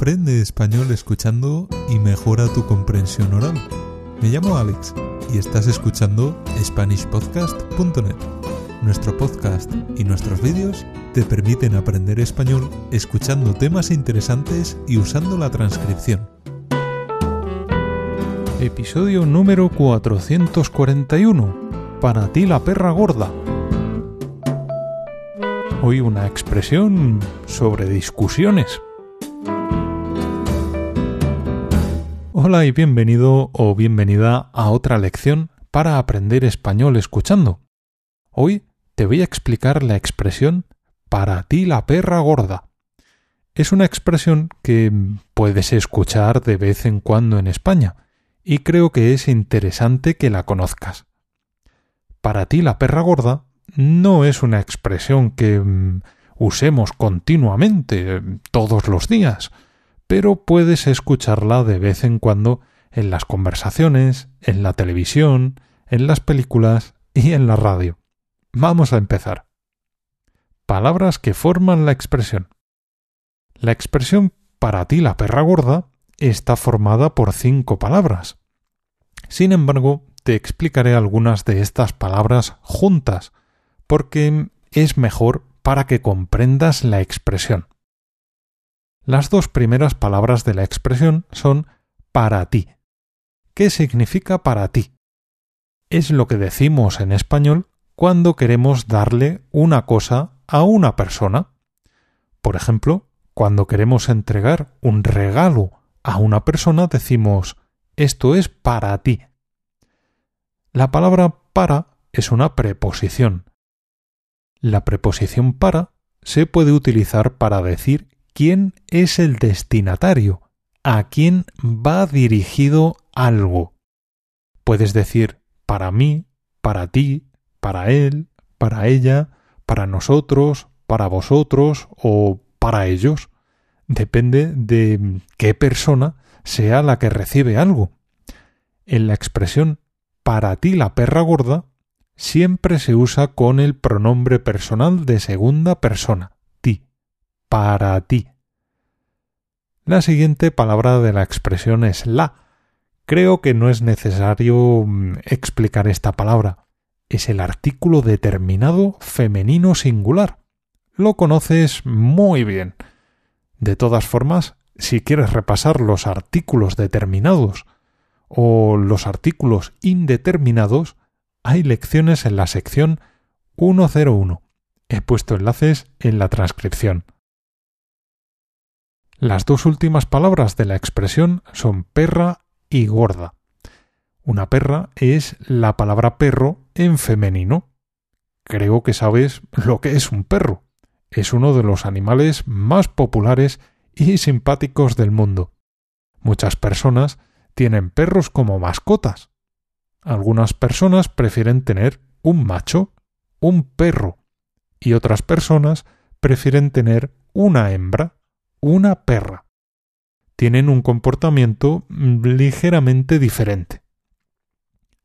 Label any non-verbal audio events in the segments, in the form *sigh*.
Aprende español escuchando y mejora tu comprensión oral. Me llamo Alex y estás escuchando SpanishPodcast.net. Nuestro podcast y nuestros vídeos te permiten aprender español escuchando temas interesantes y usando la transcripción. Episodio número 441. Para ti la perra gorda. Hoy una expresión sobre discusiones. Hola y bienvenido o bienvenida a otra lección para aprender español escuchando. Hoy te voy a explicar la expresión para ti la perra gorda. Es una expresión que puedes escuchar de vez en cuando en España y creo que es interesante que la conozcas. Para ti la perra gorda no es una expresión que mm, usemos continuamente, todos los días, pero puedes escucharla de vez en cuando en las conversaciones, en la televisión, en las películas y en la radio. Vamos a empezar. Palabras que forman la expresión. La expresión para ti la perra gorda está formada por cinco palabras. Sin embargo, te explicaré algunas de estas palabras juntas, porque es mejor para que comprendas la expresión. Las dos primeras palabras de la expresión son para ti. ¿Qué significa para ti? Es lo que decimos en español cuando queremos darle una cosa a una persona. Por ejemplo, cuando queremos entregar un regalo a una persona decimos esto es para ti. La palabra para es una preposición. La preposición para se puede utilizar para decir quién es el destinatario, a quién va dirigido algo. Puedes decir para mí, para ti, para él, para ella, para nosotros, para vosotros o para ellos. Depende de qué persona sea la que recibe algo. En la expresión para ti la perra gorda siempre se usa con el pronombre personal de segunda persona, para ti. La siguiente palabra de la expresión es la. Creo que no es necesario mm, explicar esta palabra. Es el artículo determinado femenino singular. Lo conoces muy bien. De todas formas, si quieres repasar los artículos determinados o los artículos indeterminados, hay lecciones en la sección 101. He puesto enlaces en la transcripción. Las dos últimas palabras de la expresión son perra y gorda. Una perra es la palabra perro en femenino. Creo que sabes lo que es un perro. Es uno de los animales más populares y simpáticos del mundo. Muchas personas tienen perros como mascotas. Algunas personas prefieren tener un macho, un perro, y otras personas prefieren tener una hembra, una perra. Tienen un comportamiento ligeramente diferente.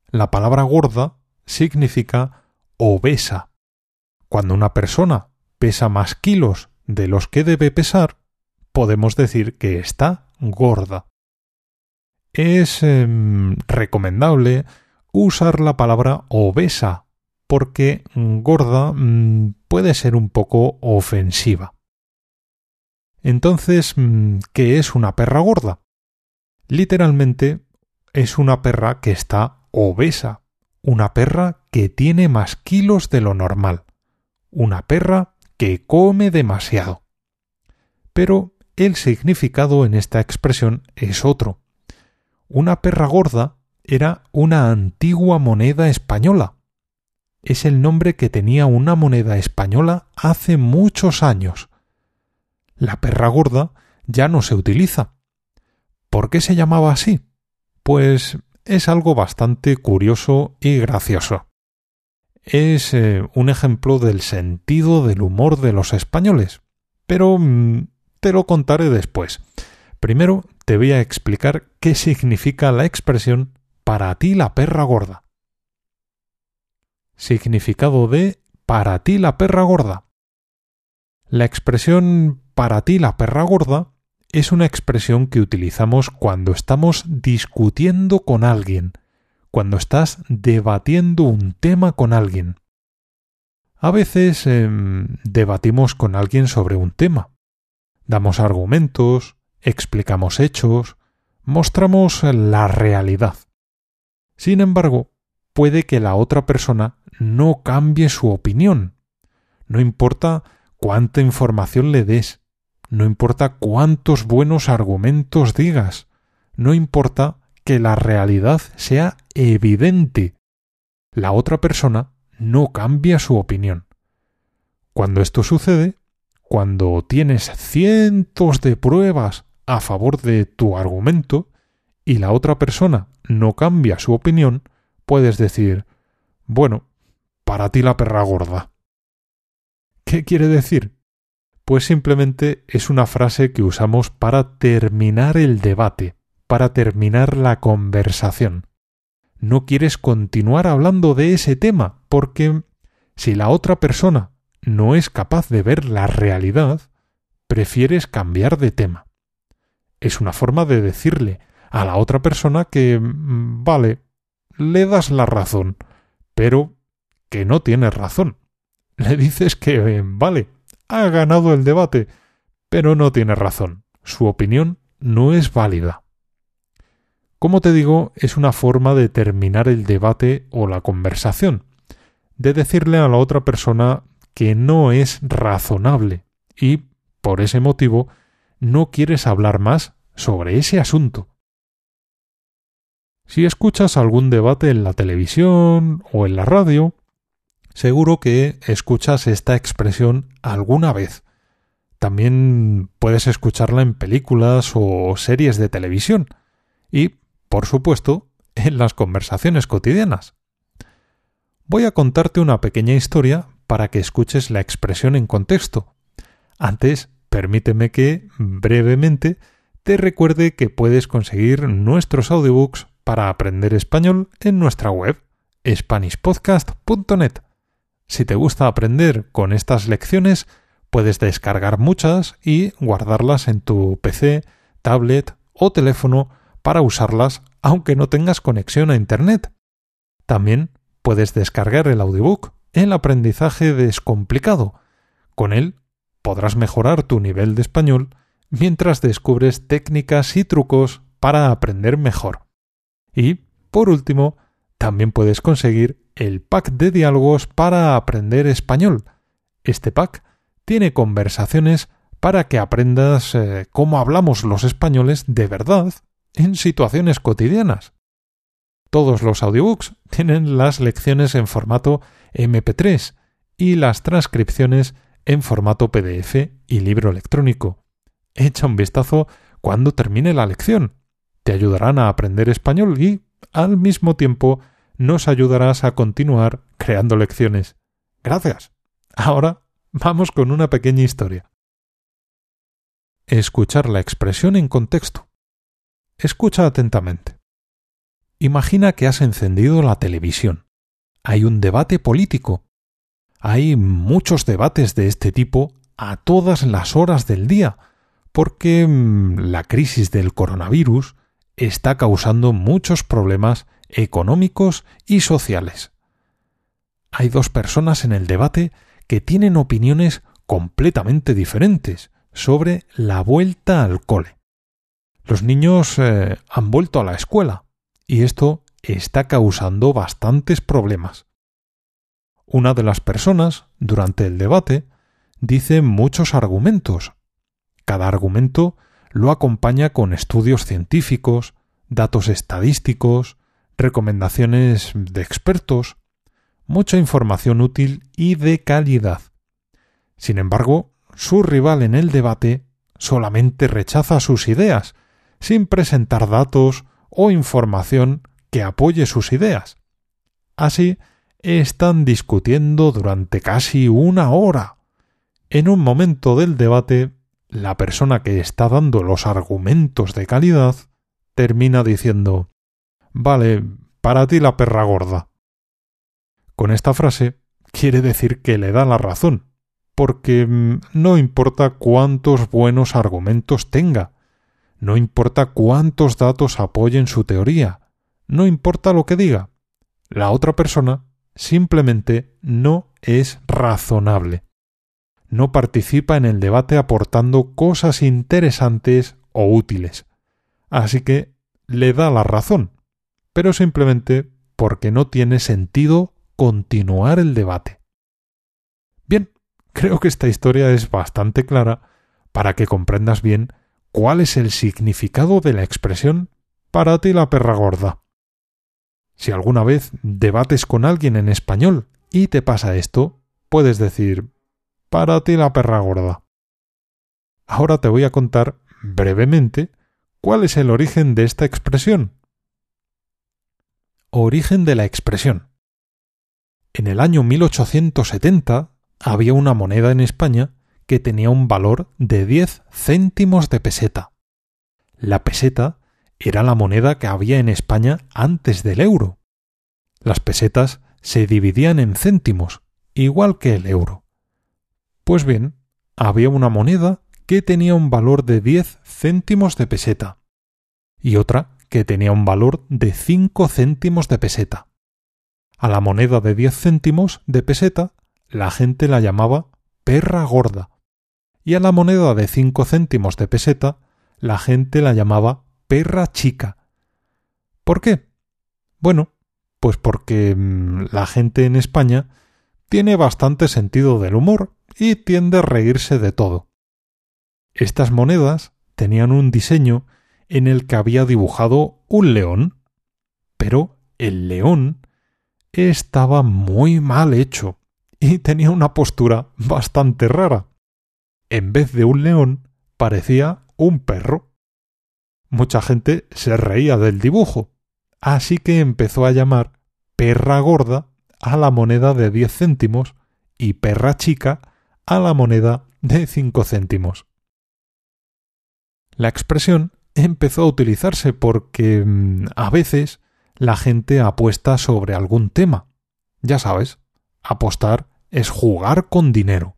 La palabra gorda significa obesa. Cuando una persona pesa más kilos de los que debe pesar, podemos decir que está gorda. Es em, recomendable usar la palabra obesa porque gorda mm, puede ser un poco ofensiva. Entonces, mm, ¿qué es una perra gorda? Literalmente es una perra que está obesa, una perra que tiene más kilos de lo normal, una perra que come demasiado. Pero el significado en esta expresión es otro. Una perra gorda era una antigua moneda española. Es el nombre que tenía una moneda española hace muchos años. La perra gorda ya no se utiliza. ¿Por qué se llamaba así? Pues es algo bastante curioso y gracioso. Es eh, un ejemplo del sentido del humor de los españoles, pero mm, te lo contaré después. Primero te voy a explicar qué significa la expresión para ti la perra gorda. Significado de para ti la perra gorda. La expresión para ti la perra gorda es una expresión que utilizamos cuando estamos discutiendo con alguien, cuando estás debatiendo un tema con alguien. A veces em, debatimos con alguien sobre un tema. Damos argumentos, explicamos hechos, mostramos la realidad. Sin embargo, puede que la otra persona no cambie su opinión. No importa cuánta información le des, no importa cuántos buenos argumentos digas, no importa que la realidad sea evidente. La otra persona no cambia su opinión. Cuando esto sucede, cuando tienes cientos de pruebas a favor de tu argumento y la otra persona no cambia su opinión, puedes decir, bueno, para ti la perra gorda. ¿Qué quiere decir? Pues simplemente es una frase que usamos para terminar el debate, para terminar la conversación. No quieres continuar hablando de ese tema porque si la otra persona no es capaz de ver la realidad, prefieres cambiar de tema. Es una forma de decirle a la otra persona que, mm, vale, le das la razón, pero que no tiene razón. *laughs* Le dices que, vale, ha ganado el debate, pero no tiene razón. Su opinión no es válida. Como te digo, es una forma de terminar el debate o la conversación, de decirle a la otra persona que no es razonable y, por ese motivo, no quieres hablar más sobre ese asunto. Si escuchas algún debate en la televisión o en la radio, Seguro que escuchas esta expresión alguna vez. También puedes escucharla en películas o series de televisión. Y, por supuesto, en las conversaciones cotidianas. Voy a contarte una pequeña historia para que escuches la expresión en contexto. Antes, permíteme que, brevemente, te recuerde que puedes conseguir nuestros audiobooks para aprender español en nuestra web, SpanishPodcast.net. Si te gusta aprender con estas lecciones, puedes descargar muchas y guardarlas en tu PC, tablet o teléfono para usarlas aunque no tengas conexión a Internet. También puedes descargar el audiobook El aprendizaje descomplicado. Con él podrás mejorar tu nivel de español mientras descubres técnicas y trucos para aprender mejor. Y, por último, también puedes conseguir el pack de diálogos para aprender español. Este pack tiene conversaciones para que aprendas eh, cómo hablamos los españoles de verdad en situaciones cotidianas. Todos los audiobooks tienen las lecciones en formato MP3 y las transcripciones en formato PDF y libro electrónico. Echa un vistazo cuando termine la lección. Te ayudarán a aprender español y, al mismo tiempo, nos ayudarás a continuar creando lecciones. Gracias. Ahora vamos con una pequeña historia. Escuchar la expresión en contexto. Escucha atentamente. Imagina que has encendido la televisión. Hay un debate político. Hay muchos debates de este tipo a todas las horas del día, porque mm, la crisis del coronavirus está causando muchos problemas económicos y sociales. Hay dos personas en el debate que tienen opiniones completamente diferentes sobre la vuelta al cole. Los niños eh, han vuelto a la escuela y esto está causando bastantes problemas. Una de las personas, durante el debate, dice muchos argumentos. Cada argumento lo acompaña con estudios científicos, datos estadísticos, recomendaciones de expertos, mucha información útil y de calidad. Sin embargo, su rival en el debate solamente rechaza sus ideas, sin presentar datos o información que apoye sus ideas. Así, están discutiendo durante casi una hora. En un momento del debate, la persona que está dando los argumentos de calidad termina diciendo Vale, para ti la perra gorda. Con esta frase quiere decir que le da la razón, porque mm, no importa cuántos buenos argumentos tenga, no importa cuántos datos apoyen su teoría, no importa lo que diga, la otra persona simplemente no es razonable. No participa en el debate aportando cosas interesantes o útiles. Así que le da la razón, pero simplemente porque no tiene sentido continuar el debate. Bien, creo que esta historia es bastante clara para que comprendas bien cuál es el significado de la expresión para ti la perra gorda. Si alguna vez debates con alguien en español y te pasa esto, puedes decir para ti la perra gorda. Ahora te voy a contar brevemente cuál es el origen de esta expresión. Origen de la expresión. En el año 1870 había una moneda en España que tenía un valor de 10 céntimos de peseta. La peseta era la moneda que había en España antes del euro. Las pesetas se dividían en céntimos, igual que el euro. Pues bien, había una moneda que tenía un valor de 10 céntimos de peseta y otra que tenía un valor de 5 céntimos de peseta. A la moneda de 10 céntimos de peseta la gente la llamaba perra gorda y a la moneda de 5 céntimos de peseta la gente la llamaba perra chica. ¿Por qué? Bueno, pues porque mm, la gente en España tiene bastante sentido del humor y tiende a reírse de todo. Estas monedas tenían un diseño en el que había dibujado un león, pero el león estaba muy mal hecho y tenía una postura bastante rara. En vez de un león, parecía un perro. Mucha gente se reía del dibujo, así que empezó a llamar perra gorda a la moneda de 10 céntimos y perra chica a la moneda de 5 céntimos. La expresión empezó a utilizarse porque mm, a veces la gente apuesta sobre algún tema. Ya sabes, apostar es jugar con dinero.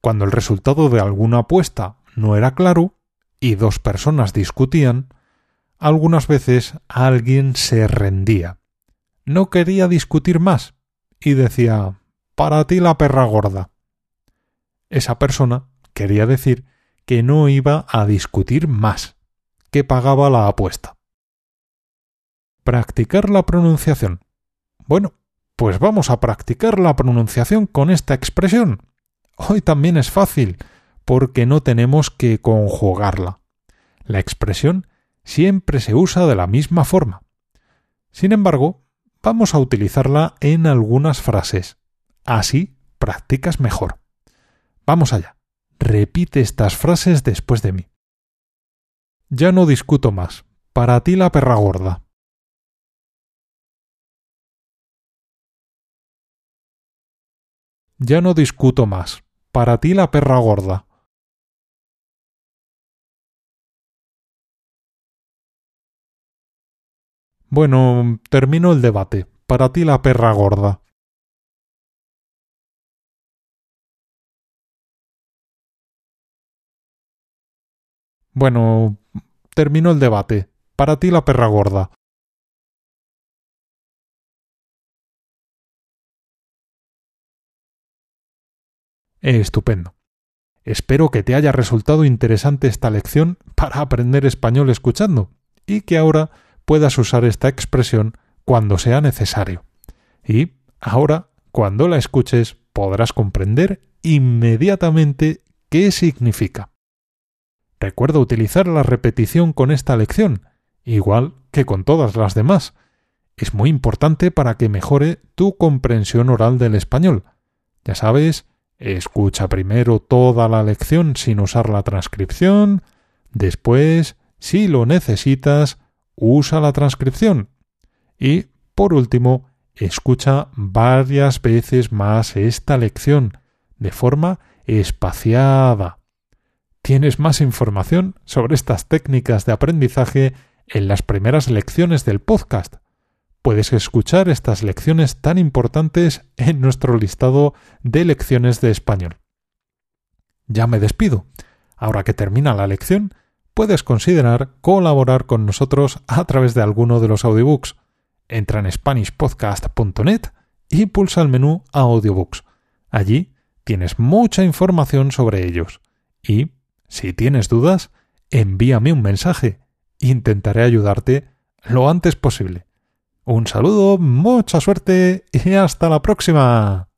Cuando el resultado de alguna apuesta no era claro y dos personas discutían, algunas veces alguien se rendía. No quería discutir más y decía para ti la perra gorda. Esa persona quería decir que no iba a discutir más, que pagaba la apuesta. Practicar la pronunciación. Bueno, pues vamos a practicar la pronunciación con esta expresión. Hoy también es fácil, porque no tenemos que conjugarla. La expresión siempre se usa de la misma forma. Sin embargo, vamos a utilizarla en algunas frases. Así practicas mejor. Vamos allá. Repite estas frases después de mí. Ya no discuto más. Para ti la perra gorda. Ya no discuto más. Para ti la perra gorda. Bueno, termino el debate. Para ti la perra gorda. Bueno, termino el debate. Para ti la perra gorda. Estupendo. Espero que te haya resultado interesante esta lección para aprender español escuchando y que ahora puedas usar esta expresión cuando sea necesario. Y ahora, cuando la escuches, podrás comprender inmediatamente qué significa. Recuerda utilizar la repetición con esta lección, igual que con todas las demás. Es muy importante para que mejore tu comprensión oral del español. Ya sabes, Escucha primero toda la lección sin usar la transcripción. Después, si lo necesitas, usa la transcripción. Y, por último, escucha varias veces más esta lección, de forma espaciada. Tienes más información sobre estas técnicas de aprendizaje en las primeras lecciones del podcast puedes escuchar estas lecciones tan importantes en nuestro listado de lecciones de español. Ya me despido. Ahora que termina la lección, puedes considerar colaborar con nosotros a través de alguno de los audiobooks. Entra en SpanishPodcast.net y pulsa el menú Audiobooks. Allí tienes mucha información sobre ellos. Y, si tienes dudas, envíame un mensaje. Intentaré ayudarte lo antes posible. Un saludo, mucha suerte y hasta la próxima.